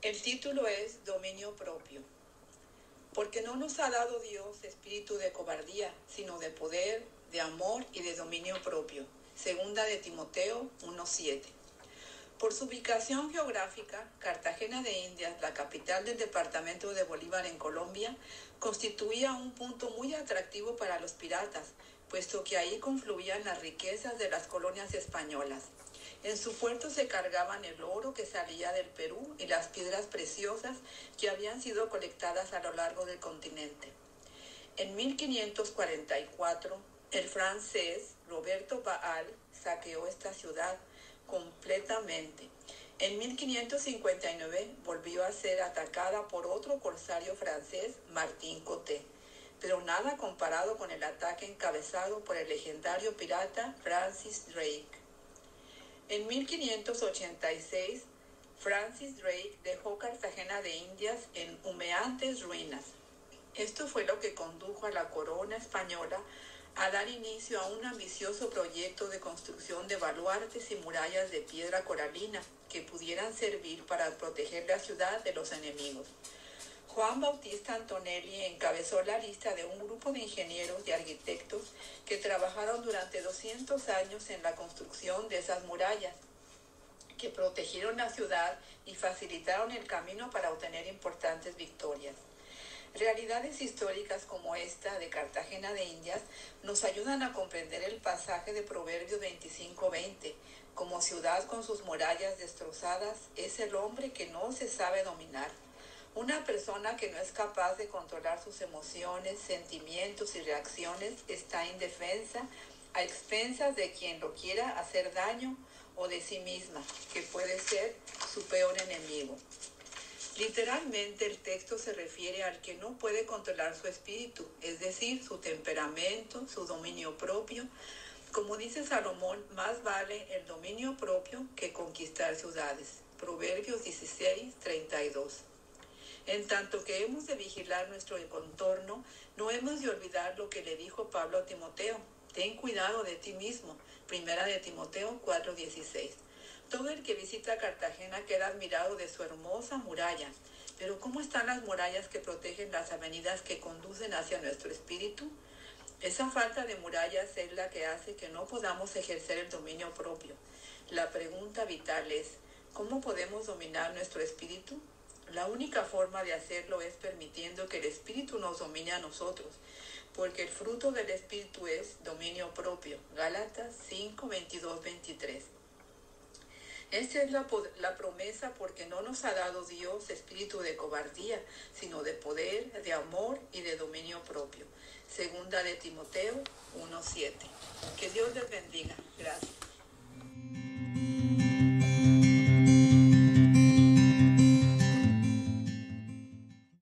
El título es Dominio propio. Porque no nos ha dado Dios espíritu de cobardía, sino de poder, de amor y de dominio propio. Segunda de Timoteo 1.7. Por su ubicación geográfica, Cartagena de Indias, la capital del departamento de Bolívar en Colombia, constituía un punto muy atractivo para los piratas, puesto que ahí confluían las riquezas de las colonias españolas. En su puerto se cargaban el oro que salía del Perú y las piedras preciosas que habían sido colectadas a lo largo del continente. En 1544, el francés Roberto Baal saqueó esta ciudad completamente. En 1559 volvió a ser atacada por otro corsario francés, Martín Coté, pero nada comparado con el ataque encabezado por el legendario pirata Francis Drake. En 1586, Francis Drake dejó Cartagena de Indias en humeantes ruinas. Esto fue lo que condujo a la corona española a dar inicio a un ambicioso proyecto de construcción de baluartes y murallas de piedra coralina que pudieran servir para proteger la ciudad de los enemigos. Juan Bautista Antonelli encabezó la lista de un grupo de ingenieros y arquitectos trabajaron durante 200 años en la construcción de esas murallas, que protegieron la ciudad y facilitaron el camino para obtener importantes victorias. Realidades históricas como esta de Cartagena de Indias nos ayudan a comprender el pasaje de Proverbios 25:20. Como ciudad con sus murallas destrozadas es el hombre que no se sabe dominar. Una persona que no es capaz de controlar sus emociones, sentimientos y reacciones está indefensa a expensas de quien lo quiera hacer daño o de sí misma, que puede ser su peor enemigo. Literalmente el texto se refiere al que no puede controlar su espíritu, es decir, su temperamento, su dominio propio. Como dice Salomón, más vale el dominio propio que conquistar ciudades. Proverbios 16, 32. En tanto que hemos de vigilar nuestro contorno, no hemos de olvidar lo que le dijo Pablo a Timoteo. Ten cuidado de ti mismo. Primera de Timoteo 4:16. Todo el que visita Cartagena queda admirado de su hermosa muralla. Pero ¿cómo están las murallas que protegen las avenidas que conducen hacia nuestro espíritu? Esa falta de murallas es la que hace que no podamos ejercer el dominio propio. La pregunta vital es, ¿cómo podemos dominar nuestro espíritu? La única forma de hacerlo es permitiendo que el espíritu nos domine a nosotros, porque el fruto del espíritu es dominio propio. Gálatas 5, 22, 23. Esta es la, la, promesa porque no nos ha dado Dios espíritu de cobardía, sino de poder, de amor y de dominio propio. Segunda de Timoteo 1.7. Que Dios les bendiga. Gracias.